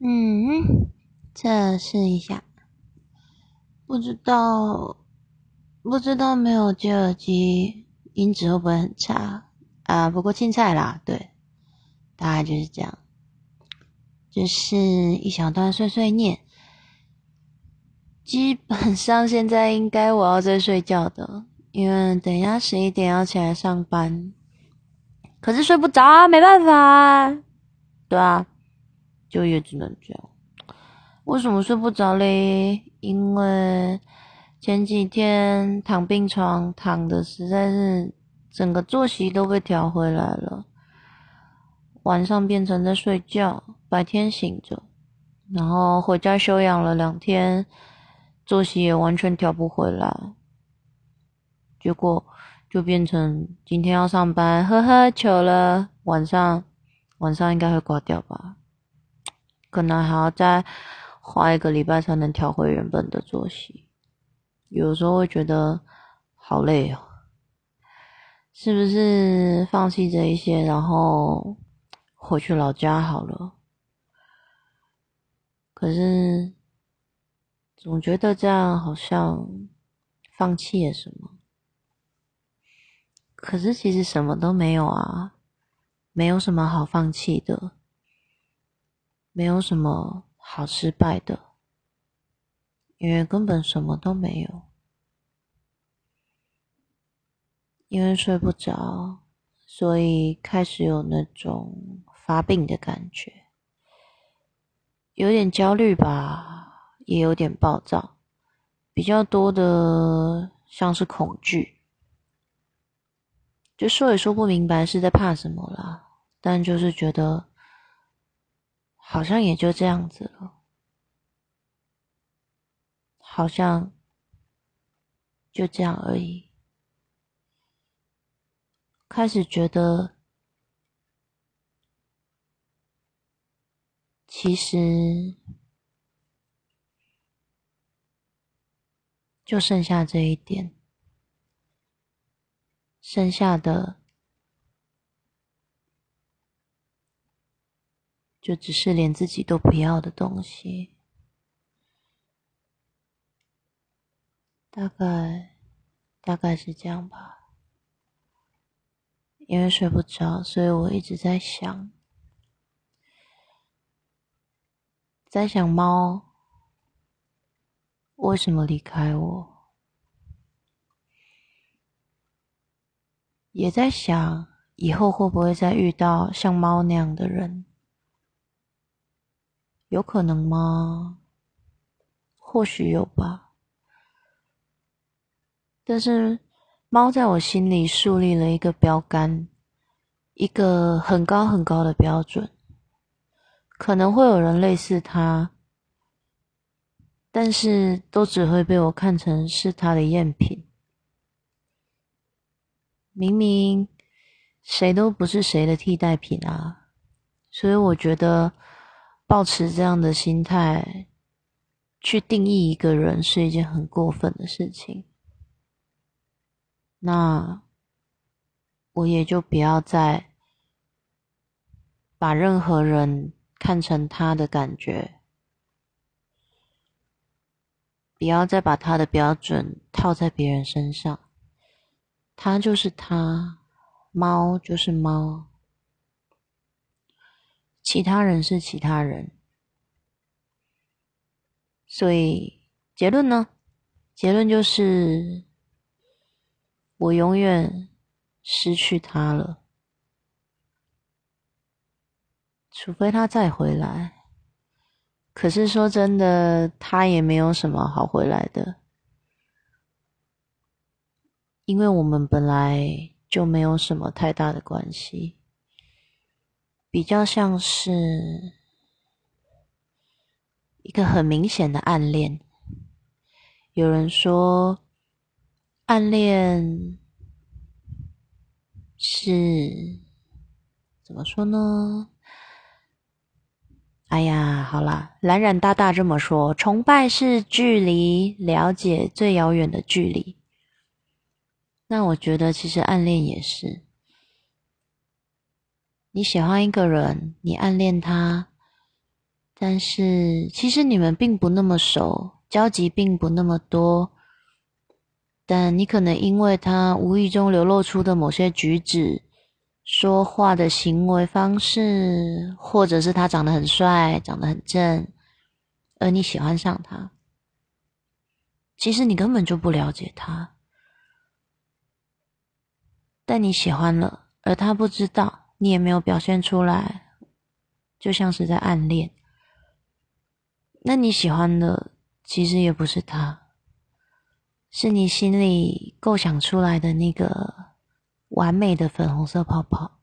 嗯，测试一下，不知道，不知道没有接耳机，音质会不会很差啊？不过青菜啦，对，大概就是这样，就是一小段碎碎念。基本上现在应该我要在睡觉的，因为等一下十一点要起来上班，可是睡不着，没办法，对啊。就也只能这样。为什么睡不着嘞？因为前几天躺病床躺的实在是整个作息都被调回来了，晚上变成在睡觉，白天醒着，然后回家休养了两天，作息也完全调不回来，结果就变成今天要上班，呵呵，糗了。晚上晚上应该会挂掉吧。可能还要再花一个礼拜才能调回原本的作息，有时候会觉得好累哦，是不是放弃这一些，然后回去老家好了？可是总觉得这样好像放弃了什么，可是其实什么都没有啊，没有什么好放弃的。没有什么好失败的，因为根本什么都没有。因为睡不着，所以开始有那种发病的感觉，有点焦虑吧，也有点暴躁，比较多的像是恐惧，就说也说不明白是在怕什么啦，但就是觉得。好像也就这样子了，好像就这样而已。开始觉得，其实就剩下这一点，剩下的。就只是连自己都不要的东西，大概大概是这样吧。因为睡不着，所以我一直在想，在想猫为什么离开我，也在想以后会不会再遇到像猫那样的人。有可能吗？或许有吧。但是猫在我心里树立了一个标杆，一个很高很高的标准。可能会有人类似它，但是都只会被我看成是它的赝品。明明谁都不是谁的替代品啊，所以我觉得。保持这样的心态去定义一个人是一件很过分的事情，那我也就不要再把任何人看成他的感觉，不要再把他的标准套在别人身上，他就是他，猫就是猫。其他人是其他人，所以结论呢？结论就是我永远失去他了，除非他再回来。可是说真的，他也没有什么好回来的，因为我们本来就没有什么太大的关系。比较像是一个很明显的暗恋。有人说，暗恋是怎么说呢？哎呀，好啦，蓝染大大这么说，崇拜是距离，了解最遥远的距离。那我觉得，其实暗恋也是。你喜欢一个人，你暗恋他，但是其实你们并不那么熟，交集并不那么多。但你可能因为他无意中流露出的某些举止、说话的行为方式，或者是他长得很帅、长得很正，而你喜欢上他。其实你根本就不了解他，但你喜欢了，而他不知道，你也没有表现出来，就像是在暗恋。那你喜欢的其实也不是他。是你心里构想出来的那个完美的粉红色泡泡。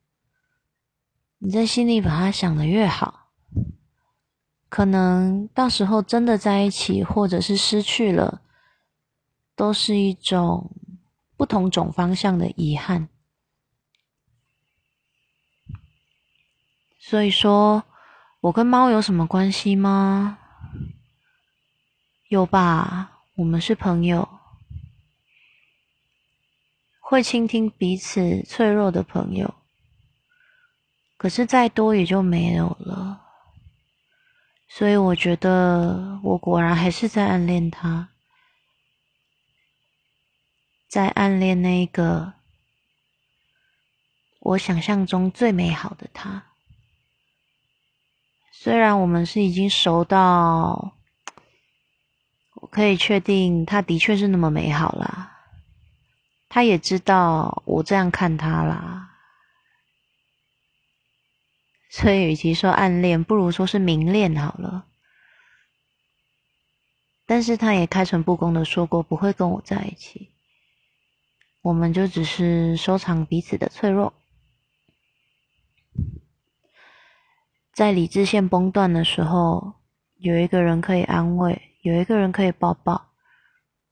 你在心里把它想的越好，可能到时候真的在一起，或者是失去了，都是一种不同种方向的遗憾。所以说，我跟猫有什么关系吗？有吧，我们是朋友。会倾听彼此脆弱的朋友，可是再多也就没有了。所以我觉得，我果然还是在暗恋他，在暗恋那个我想象中最美好的他。虽然我们是已经熟到，可以确定他的确是那么美好啦。他也知道我这样看他啦，所以与其说暗恋，不如说是明恋好了。但是他也开诚布公的说过不会跟我在一起，我们就只是收藏彼此的脆弱，在理智线崩断的时候，有一个人可以安慰，有一个人可以抱抱，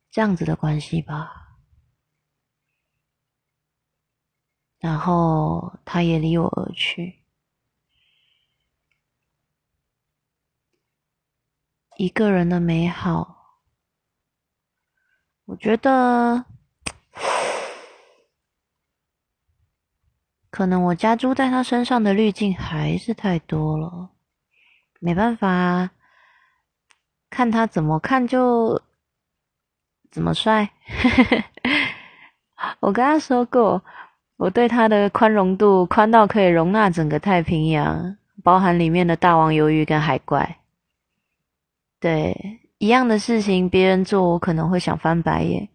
这样子的关系吧。然后他也离我而去。一个人的美好，我觉得可能我加诸在他身上的滤镜还是太多了，没办法，看他怎么看就怎么帅。我跟他说过。我对他的宽容度宽到可以容纳整个太平洋，包含里面的大王鱿鱼跟海怪。对，一样的事情别人做，我可能会想翻白眼；，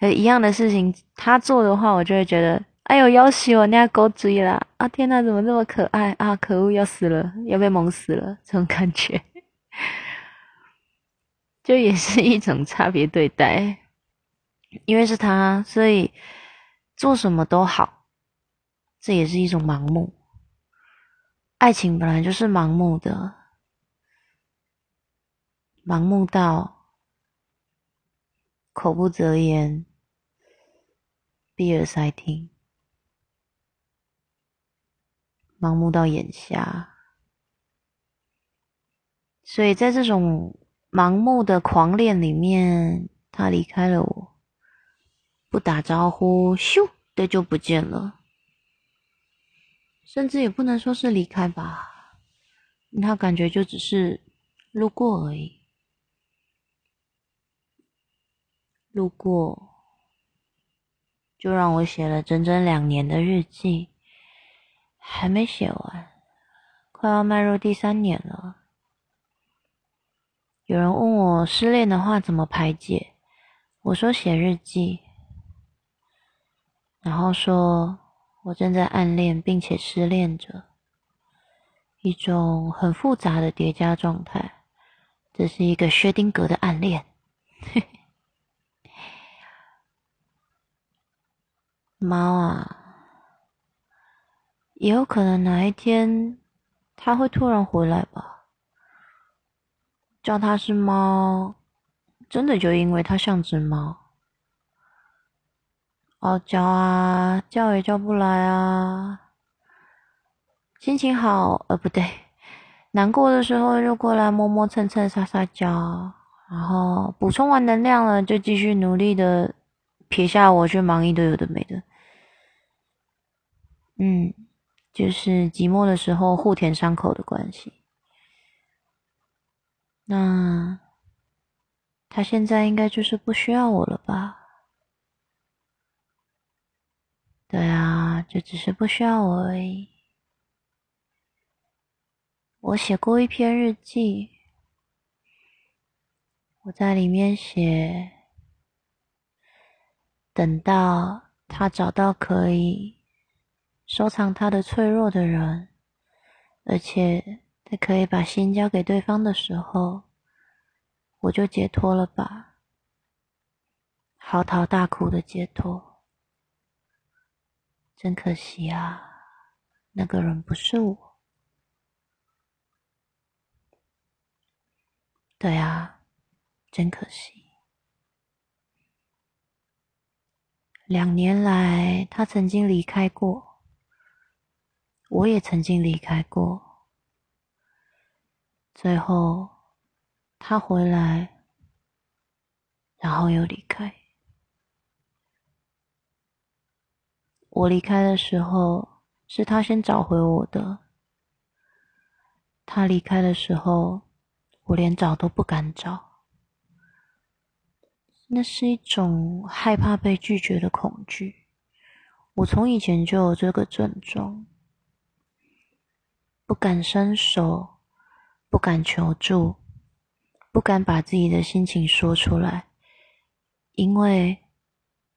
而一样的事情他做的话，我就会觉得，哎呦，要死我，那狗追啦！啊，天哪，怎么这么可爱啊？可恶，要死了，要被萌死了，这种感觉，就也是一种差别对待。因为是他，所以做什么都好。这也是一种盲目，爱情本来就是盲目的，盲目到口不择言，闭耳塞听，盲目到眼瞎。所以在这种盲目的狂恋里面，他离开了我，不打招呼，咻的就不见了。甚至也不能说是离开吧，他感觉就只是路过而已，路过就让我写了整整两年的日记，还没写完，快要迈入第三年了。有人问我失恋的话怎么排解，我说写日记，然后说。我正在暗恋，并且失恋着，一种很复杂的叠加状态。这是一个薛定谔的暗恋。嘿 嘿猫啊，也有可能哪一天它会突然回来吧？叫它是猫，真的就因为它像只猫。傲娇啊，叫也叫不来啊。心情好，呃，不对，难过的时候就过来摸摸蹭蹭撒撒娇，然后补充完能量了，就继续努力的撇下我去忙一堆有的没的。嗯，就是寂寞的时候互舔伤口的关系。那他现在应该就是不需要我了吧？对啊，就只是不需要我而已。我写过一篇日记，我在里面写，等到他找到可以收藏他的脆弱的人，而且。在可以把心交给对方的时候，我就解脱了吧，嚎啕大哭的解脱。真可惜啊，那个人不是我。对啊，真可惜。两年来，他曾经离开过，我也曾经离开过。最后，他回来，然后又离开。我离开的时候，是他先找回我的。他离开的时候，我连找都不敢找。那是一种害怕被拒绝的恐惧。我从以前就有这个症状，不敢伸手。不敢求助，不敢把自己的心情说出来，因为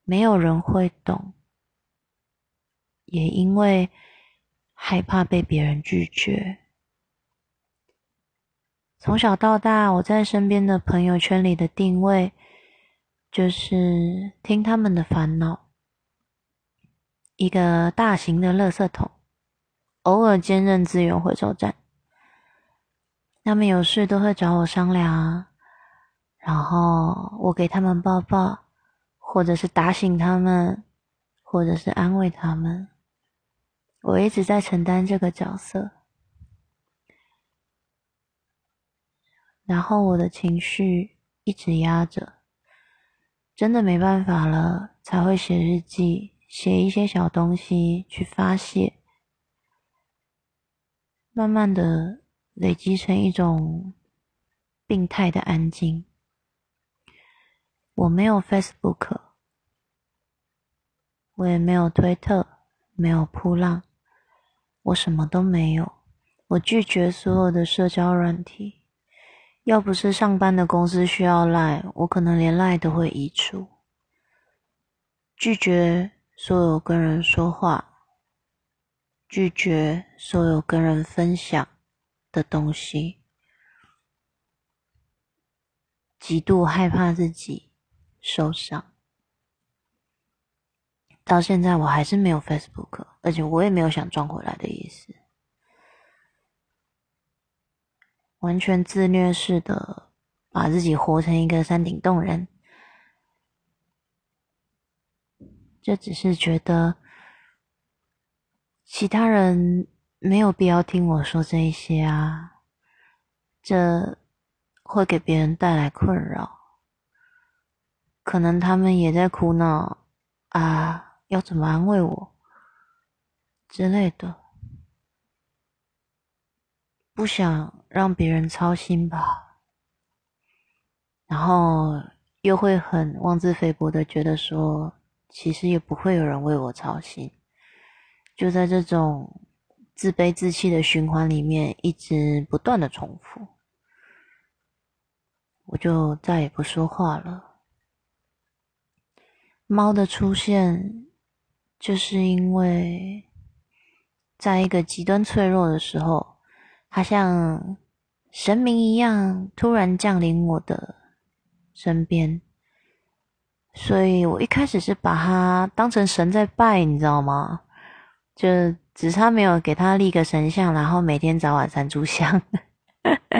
没有人会懂，也因为害怕被别人拒绝。从小到大，我在身边的朋友圈里的定位就是听他们的烦恼，一个大型的垃圾桶，偶尔兼任资源回收站。他们有事都会找我商量，然后我给他们抱抱，或者是打醒他们，或者是安慰他们。我一直在承担这个角色，然后我的情绪一直压着，真的没办法了，才会写日记，写一些小东西去发泄，慢慢的。累积成一种病态的安静。我没有 Facebook，我也没有推特，没有扑浪，我什么都没有。我拒绝所有的社交软体。要不是上班的公司需要赖，我可能连赖都会移除。拒绝所有跟人说话，拒绝所有跟人分享。的东西，极度害怕自己受伤。到现在我还是没有 Facebook，而且我也没有想装回来的意思，完全自虐式的把自己活成一个山顶洞人。这只是觉得其他人。没有必要听我说这一些啊，这会给别人带来困扰。可能他们也在苦恼啊，要怎么安慰我之类的，不想让别人操心吧。然后又会很妄自菲薄的觉得说，其实也不会有人为我操心。就在这种。自卑自弃的循环里面，一直不断的重复，我就再也不说话了。猫的出现，就是因为在一个极端脆弱的时候，它像神明一样突然降临我的身边，所以我一开始是把它当成神在拜，你知道吗？就。只差没有给他立个神像，然后每天早晚三炷香。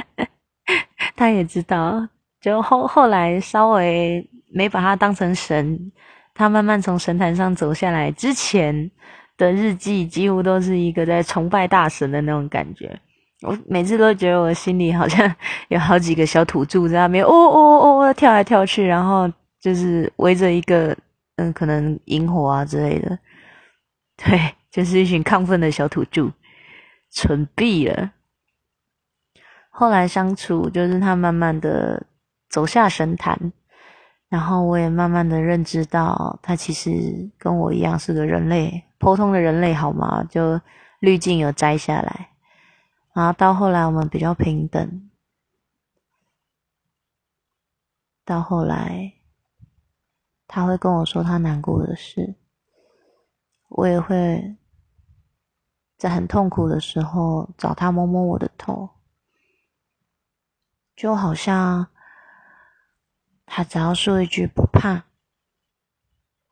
他也知道，就后后来稍微没把他当成神，他慢慢从神坛上走下来之前的日记，几乎都是一个在崇拜大神的那种感觉。我每次都觉得我心里好像 有好几个小土著在那边，哦哦哦哦跳来跳去，然后就是围着一个嗯，可能萤火啊之类的，对。就是一群亢奋的小土著，蠢毙了。后来相处，就是他慢慢的走下神坛，然后我也慢慢的认知到，他其实跟我一样是个人类，普通的人类，好吗？就滤镜有摘下来，然后到后来我们比较平等，到后来他会跟我说他难过的事，我也会。在很痛苦的时候，找他摸摸我的头，就好像他只要说一句不怕，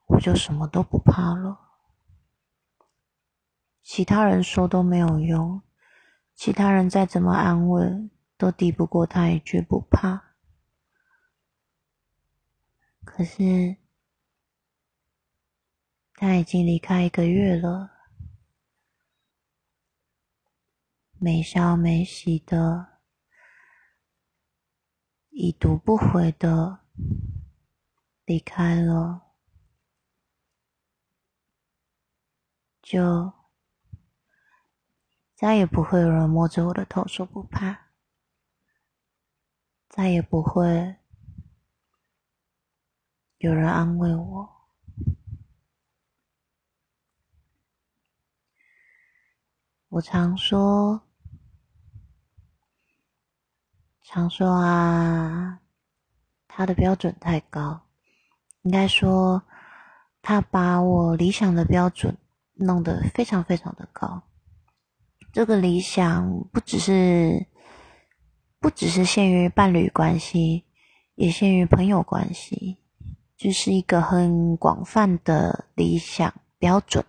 我就什么都不怕了。其他人说都没有用，其他人再怎么安慰，都抵不过他一句不怕。可是他已经离开一个月了。没消没息的，已读不回的离开了，就再也不会有人摸着我的头说不怕，再也不会有人安慰我。我常说。常说啊，他的标准太高，应该说他把我理想的标准弄得非常非常的高。这个理想不只是不只是限于伴侣关系，也限于朋友关系，就是一个很广泛的理想标准。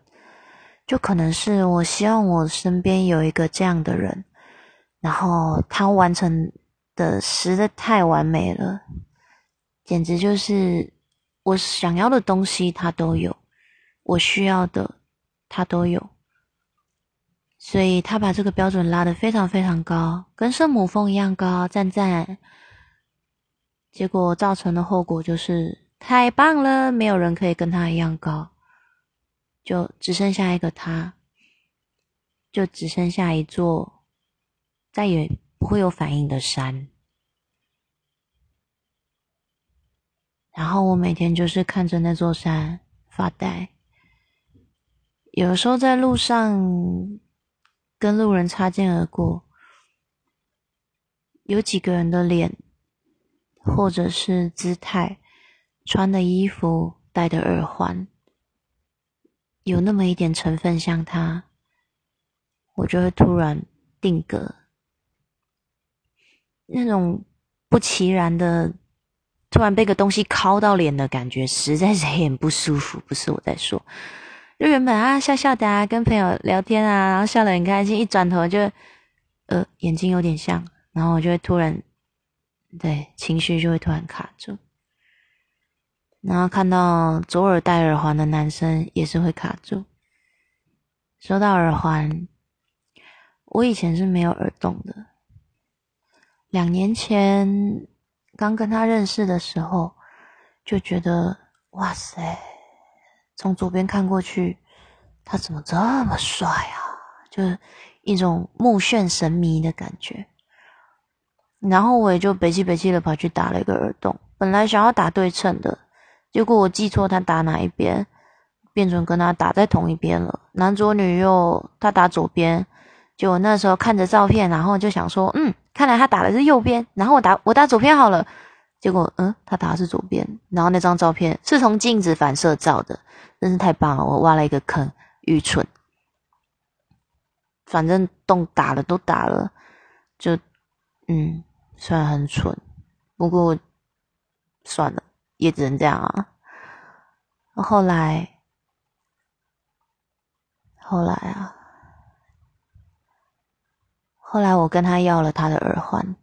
就可能是我希望我身边有一个这样的人，然后他完成。的实在太完美了，简直就是我想要的东西，他都有；我需要的，他都有。所以他把这个标准拉得非常非常高，跟圣母峰一样高，赞赞。结果造成的后果就是太棒了，没有人可以跟他一样高，就只剩下一个他，就只剩下一座，再也。不会有反应的山，然后我每天就是看着那座山发呆。有时候在路上跟路人擦肩而过，有几个人的脸，或者是姿态、穿的衣服、戴的耳环，有那么一点成分像他，我就会突然定格。那种不其然的，突然被个东西敲到脸的感觉，实在是很不舒服。不是我在说，就原本啊笑笑的啊，跟朋友聊天啊，然后笑得很开心，一转头就，呃，眼睛有点像，然后我就会突然，对，情绪就会突然卡住。然后看到左耳戴耳环的男生也是会卡住。说到耳环，我以前是没有耳洞的。两年前刚跟他认识的时候，就觉得哇塞，从左边看过去，他怎么这么帅啊？就是一种目眩神迷的感觉。然后我也就北气北气的跑去打了一个耳洞，本来想要打对称的，结果我记错他打哪一边，变成跟他打在同一边了。男左女右，他打左边。就那时候看着照片，然后就想说，嗯，看来他打的是右边，然后我打我打左边好了。结果，嗯，他打的是左边，然后那张照片是从镜子反射照的，真是太棒了！我挖了一个坑，愚蠢。反正洞打了都打了，就，嗯，虽然很蠢，不过算了，也只能这样啊。后来，后来啊。后来我跟他要了他的耳环，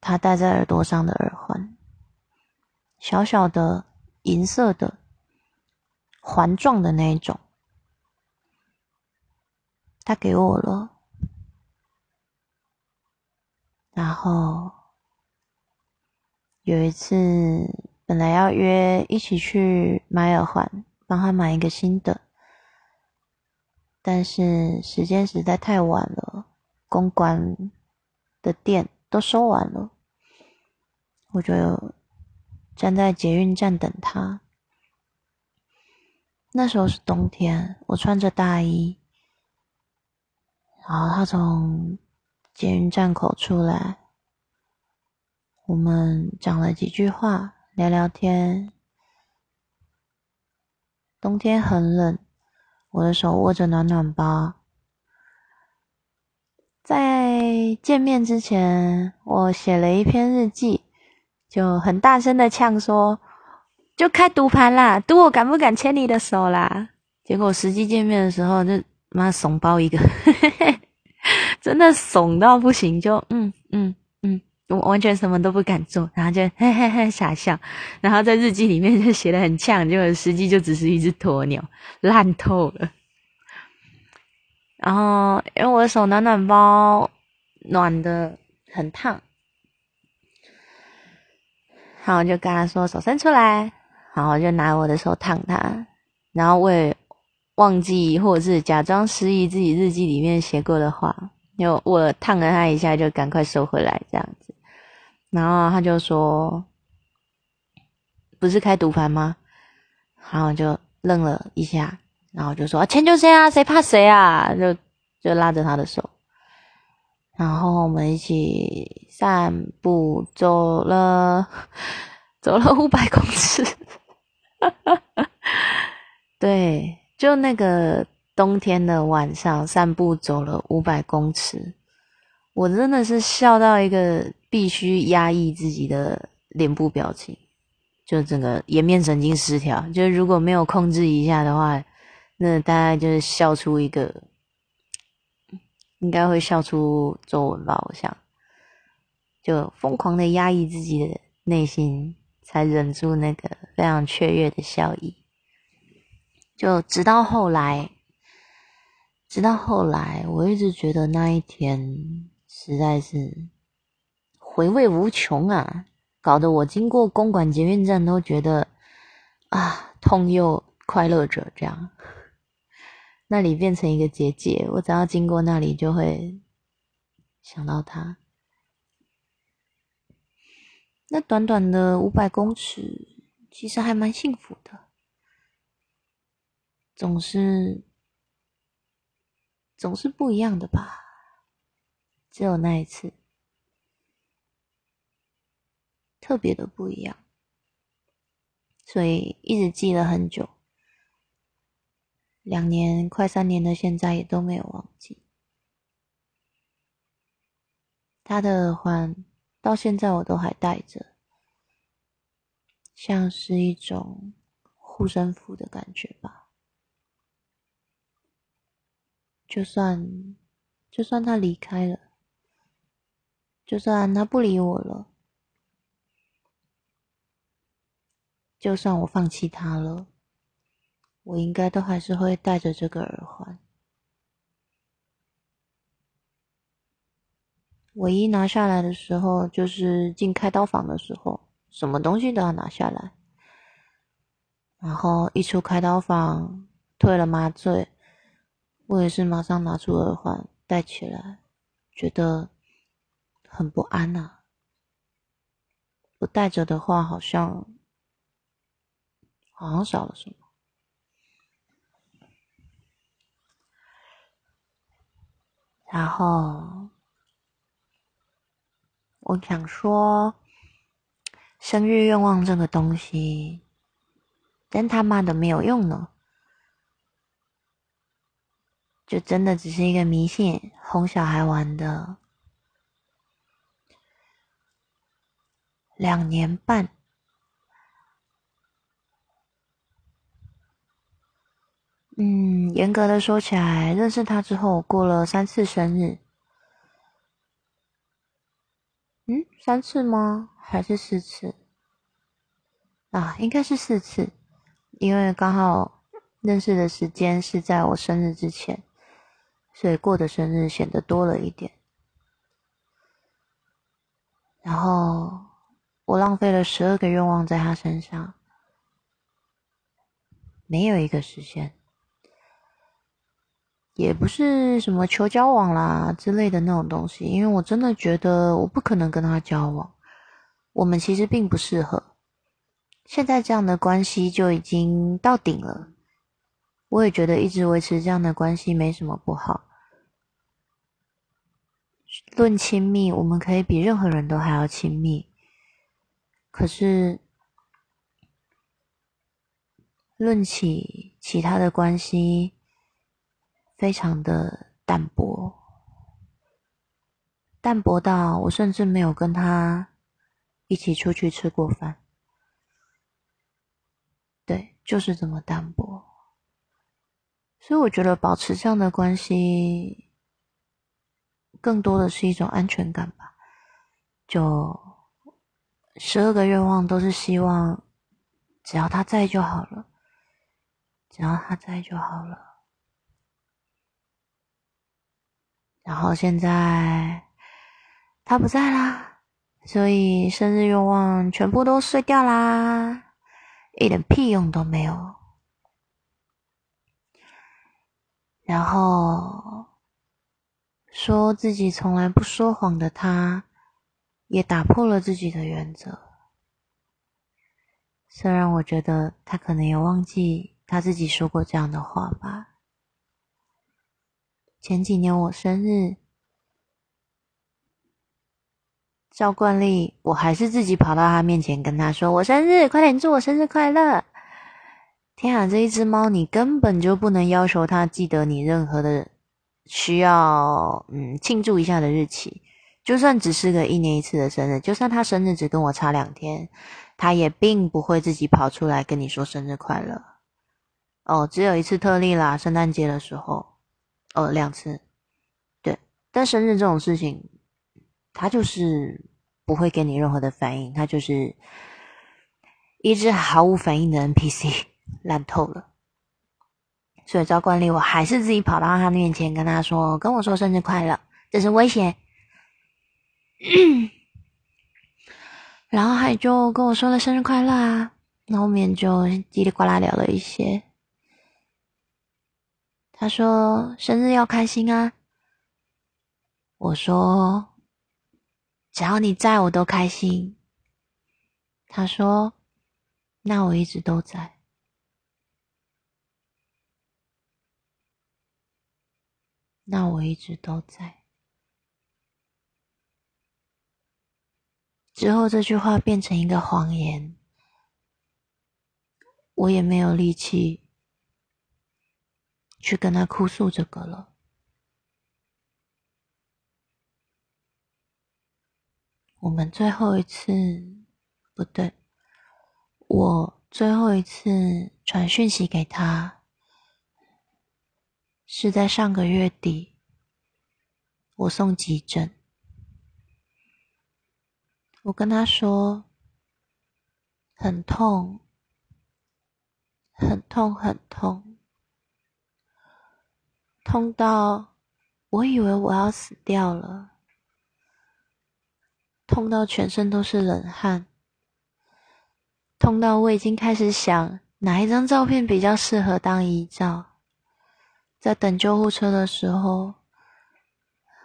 他戴在耳朵上的耳环，小小的银色的环状的那一种，他给我了。然后有一次本来要约一起去买耳环，帮他买一个新的，但是时间实在太晚了。公关的店都收完了，我就站在捷运站等他。那时候是冬天，我穿着大衣，然后他从捷运站口出来，我们讲了几句话，聊聊天。冬天很冷，我的手握着暖暖包。在见面之前，我写了一篇日记，就很大声的呛说：“就开赌盘啦，赌我敢不敢牵你的手啦。”结果实际见面的时候，就妈怂包一个，真的怂到不行，就嗯嗯。我完全什么都不敢做，然后就嘿嘿嘿傻笑，然后在日记里面就写的很呛，结果实际就只是一只鸵鸟，烂透了。然后因为我的手暖暖包暖的很烫，然后我就跟他说手伸出来，然后就拿我的手烫他，然后我也忘记或者是假装失忆自己日记里面写过的话，就我烫了他一下，就赶快收回来这样子。然后他就说：“不是开赌盘吗？”然后就愣了一下，然后就说：“钱就先啊，谁怕谁啊？”就就拉着他的手，然后我们一起散步，走了走了五百公尺。对，就那个冬天的晚上，散步走了五百公尺，我真的是笑到一个。必须压抑自己的脸部表情，就整个颜面神经失调。就如果没有控制一下的话，那大概就是笑出一个，应该会笑出皱纹吧。我想，就疯狂的压抑自己的内心，才忍住那个非常雀跃的笑意。就直到后来，直到后来，我一直觉得那一天实在是。回味无穷啊！搞得我经过公馆捷运站都觉得啊，痛又快乐着。这样，那里变成一个结界，我只要经过那里就会想到他。那短短的五百公尺，其实还蛮幸福的，总是总是不一样的吧？只有那一次。特别的不一样，所以一直记了很久，两年快三年的现在也都没有忘记。他的耳环到现在我都还戴着，像是一种护身符的感觉吧。就算就算他离开了，就算他不理我了。就算我放弃他了，我应该都还是会带着这个耳环。唯一拿下来的时候，就是进开刀房的时候，什么东西都要拿下来。然后一出开刀房，退了麻醉，我也是马上拿出耳环戴起来，觉得很不安呐。不戴着的话，好像。好像少了什么，然后我想说，生日愿望这个东西，真他妈的没有用呢，就真的只是一个迷信，哄小孩玩的，两年半。嗯，严格的说起来，认识他之后我过了三次生日。嗯，三次吗？还是四次？啊，应该是四次，因为刚好认识的时间是在我生日之前，所以过的生日显得多了一点。然后我浪费了十二个愿望在他身上，没有一个实现。也不是什么求交往啦之类的那种东西，因为我真的觉得我不可能跟他交往，我们其实并不适合。现在这样的关系就已经到顶了，我也觉得一直维持这样的关系没什么不好。论亲密，我们可以比任何人都还要亲密，可是论起其他的关系。非常的淡薄，淡薄到我甚至没有跟他一起出去吃过饭。对，就是这么淡薄。所以我觉得保持这样的关系，更多的是一种安全感吧。就十二个愿望都是希望，只要他在就好了，只要他在就好了。然后现在他不在啦，所以生日愿望全部都碎掉啦，一点屁用都没有。然后说自己从来不说谎的他，也打破了自己的原则。虽然我觉得他可能也忘记他自己说过这样的话吧。前几年我生日，照惯例，我还是自己跑到他面前跟他说：“我生日，快点祝我生日快乐！”天啊，这一只猫，你根本就不能要求它记得你任何的需要嗯庆祝一下的日期，就算只是个一年一次的生日，就算他生日只跟我差两天，他也并不会自己跑出来跟你说生日快乐。哦，只有一次特例啦，圣诞节的时候。哦，两次，对，但生日这种事情，他就是不会给你任何的反应，他就是一只毫无反应的 NPC，烂透了。所以照惯例，我还是自己跑到他面前跟他说：“跟我说生日快乐，这是威胁。”然后他就跟我说了生日快乐啊，那后面就叽里呱啦聊了一些。他说：“生日要开心啊！”我说：“只要你在我都开心。”他说：“那我一直都在。”那我一直都在。之后这句话变成一个谎言，我也没有力气。去跟他哭诉这个了。我们最后一次不对，我最后一次传讯息给他，是在上个月底。我送急诊，我跟他说很痛，很痛，很痛。痛到我以为我要死掉了，痛到全身都是冷汗，痛到我已经开始想哪一张照片比较适合当遗照。在等救护车的时候，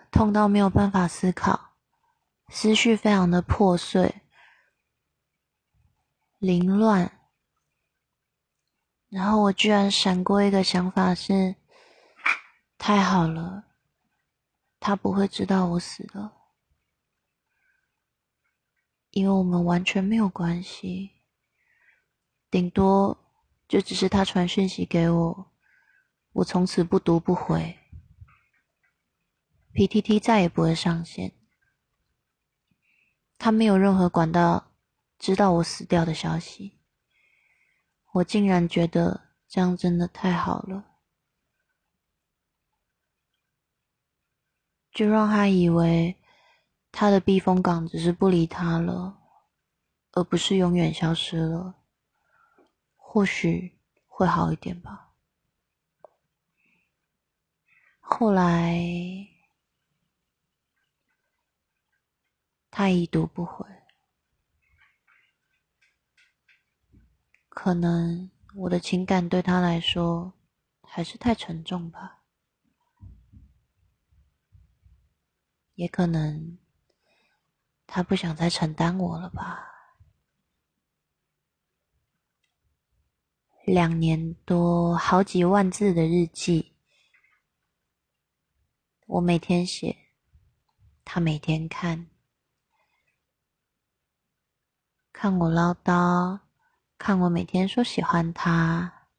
痛到没有办法思考，思绪非常的破碎、凌乱。然后我居然闪过一个想法是。太好了，他不会知道我死了，因为我们完全没有关系，顶多就只是他传讯息给我，我从此不读不回，PTT 再也不会上线，他没有任何管道知道我死掉的消息，我竟然觉得这样真的太好了。就让他以为他的避风港只是不理他了，而不是永远消失了。或许会好一点吧。后来他已读不回，可能我的情感对他来说还是太沉重吧。也可能他不想再承担我了吧。两年多，好几万字的日记，我每天写，他每天看，看我唠叨，看我每天说喜欢他，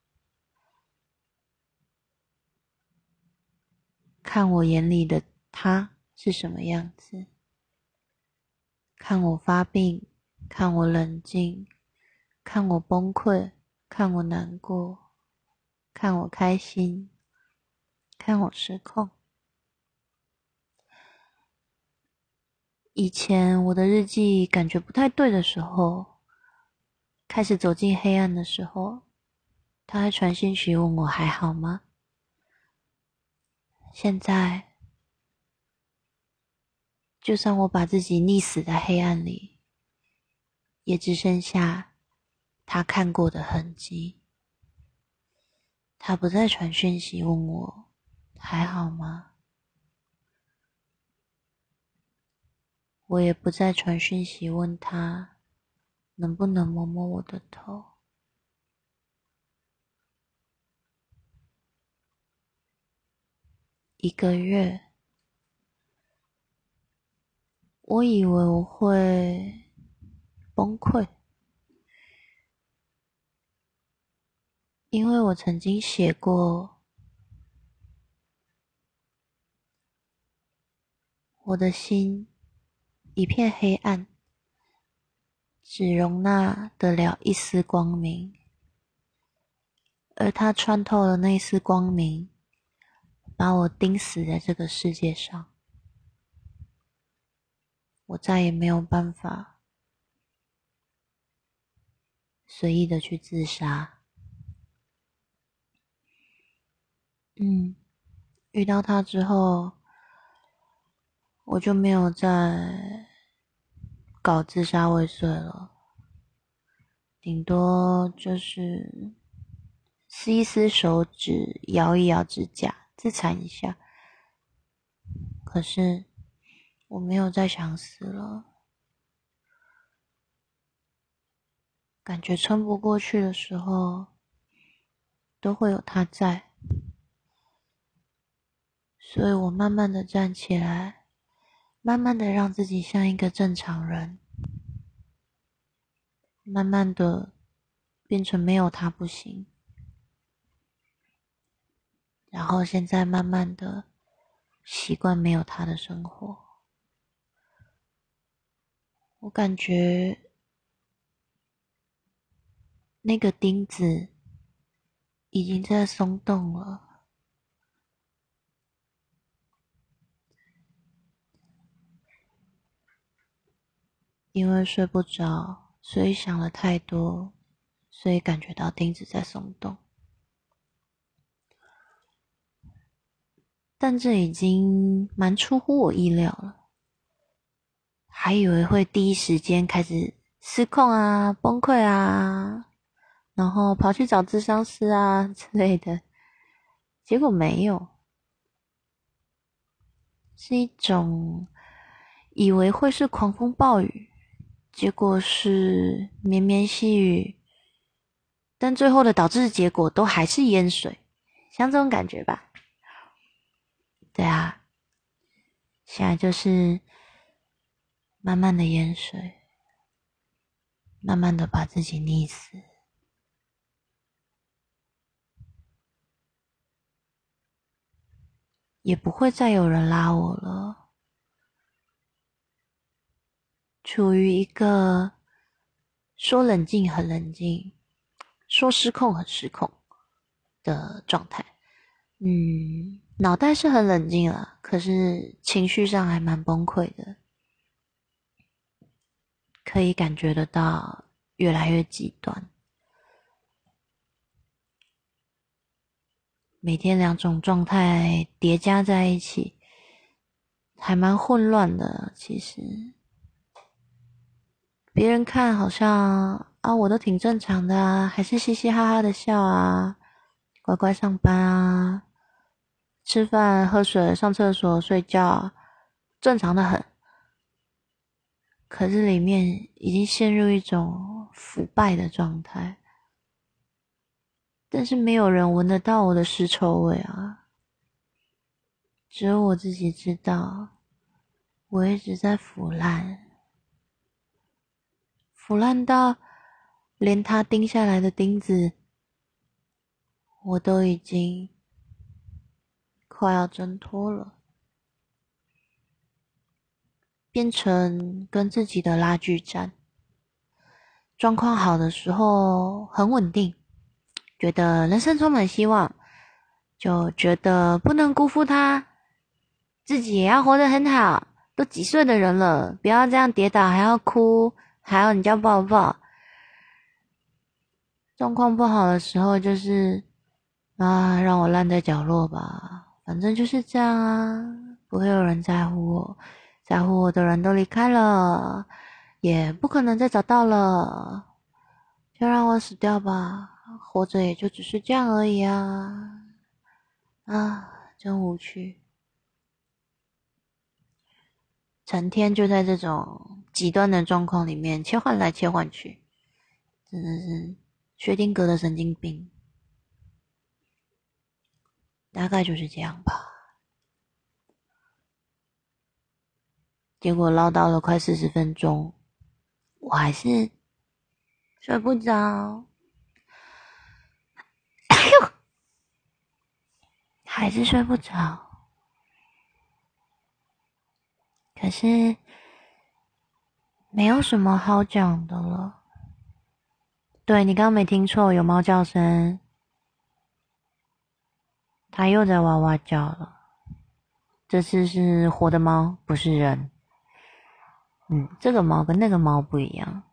看我眼里的他是什么样子，看我发病，看我冷静，看我崩溃。看我难过，看我开心，看我失控。以前我的日记感觉不太对的时候，开始走进黑暗的时候，他还传信息问我还好吗？现在，就算我把自己溺死在黑暗里，也只剩下。他看过的痕迹，他不再传讯息问我还好吗？我也不再传讯息问他能不能摸摸我的头。一个月，我以为我会崩溃。因为我曾经写过，我的心一片黑暗，只容纳得了一丝光明，而它穿透了那丝光明，把我钉死在这个世界上，我再也没有办法随意的去自杀。嗯，遇到他之后，我就没有再搞自杀未遂了，顶多就是撕一撕手指，摇一摇指甲，自残一下。可是我没有再想死了，感觉撑不过去的时候，都会有他在。所以我慢慢的站起来，慢慢的让自己像一个正常人，慢慢的变成没有他不行，然后现在慢慢的习惯没有他的生活，我感觉那个钉子已经在松动了。因为睡不着，所以想了太多，所以感觉到钉子在松动。但这已经蛮出乎我意料了，还以为会第一时间开始失控啊、崩溃啊，然后跑去找智商师啊 之类的，结果没有，是一种以为会是狂风暴雨。结果是绵绵细雨，但最后的导致结果都还是淹水，像这种感觉吧？对啊，现在就是慢慢的淹水，慢慢的把自己溺死，也不会再有人拉我了。处于一个说冷静很冷静，说失控很失控的状态。嗯，脑袋是很冷静了，可是情绪上还蛮崩溃的，可以感觉得到越来越极端。每天两种状态叠加在一起，还蛮混乱的，其实。别人看好像啊，我都挺正常的啊，还是嘻嘻哈哈的笑啊，乖乖上班啊，吃饭、喝水、上厕所、睡觉，正常的很。可是里面已经陷入一种腐败的状态，但是没有人闻得到我的尸臭味啊，只有我自己知道，我一直在腐烂，腐烂到连他钉下来的钉子，我都已经快要挣脱了。变成跟自己的拉锯战，状况好的时候很稳定，觉得人生充满希望，就觉得不能辜负他，自己也要活得很好。都几岁的人了，不要这样跌倒还要哭，还要人家抱抱。状况不好的时候就是啊，让我烂在角落吧，反正就是这样啊，不会有人在乎我。在乎我的人都离开了，也不可能再找到了，就让我死掉吧。活着也就只是这样而已啊！啊，真无趣，成天就在这种极端的状况里面切换来切换去，真的是薛定谔的神经病，大概就是这样吧。结果唠叨了快四十分钟，我还是睡不着，还是睡不着。可是没有什么好讲的了。对你刚刚没听错，有猫叫声，它又在哇哇叫了。这次是活的猫，不是人。嗯，这个猫跟那个猫不一样。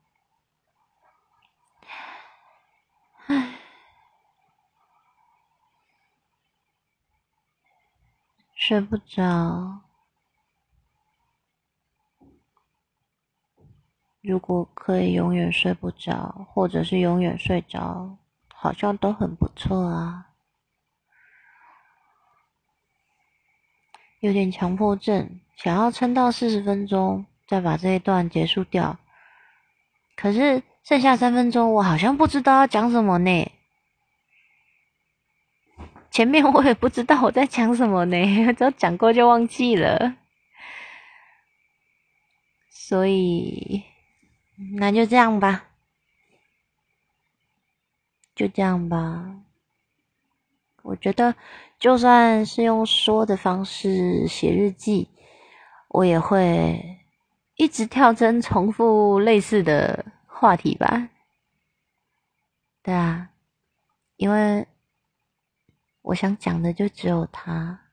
唉，睡不着。如果可以永远睡不着，或者是永远睡着，好像都很不错啊。有点强迫症，想要撑到四十分钟。再把这一段结束掉，可是剩下三分钟，我好像不知道要讲什么呢。前面我也不知道我在讲什么呢，都讲过就忘记了。所以，那就这样吧，就这样吧。我觉得，就算是用说的方式写日记，我也会。一直跳针重复类似的话题吧，对啊，因为我想讲的就只有他，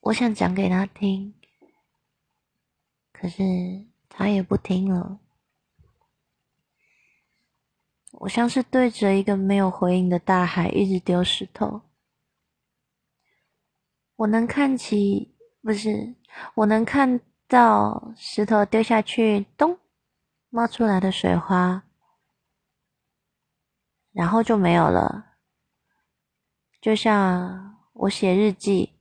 我想讲给他听，可是他也不听了，我像是对着一个没有回应的大海一直丢石头，我能看起不是。我能看到石头丢下去，咚，冒出来的水花，然后就没有了。就像我写日记，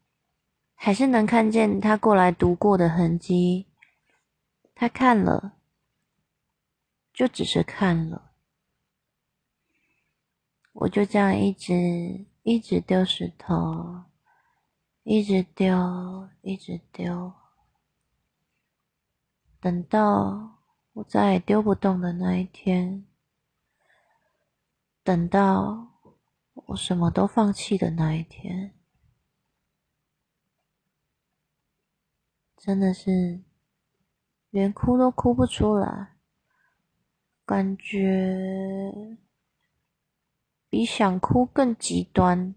还是能看见他过来读过的痕迹。他看了，就只是看了。我就这样一直一直丢石头。一直丢，一直丢，等到我再也丢不动的那一天，等到我什么都放弃的那一天，真的是连哭都哭不出来，感觉比想哭更极端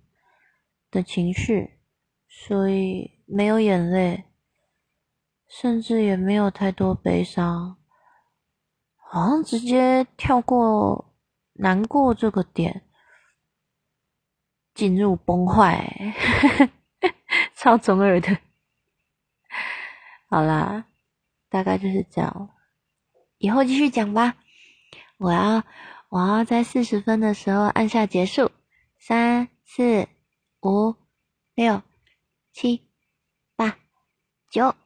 的情绪。所以没有眼泪，甚至也没有太多悲伤，好像直接跳过难过这个点，进入崩坏，超中二的。好啦，大概就是这样，以后继续讲吧。我要我要在四十分的时候按下结束，三四五六。七八九。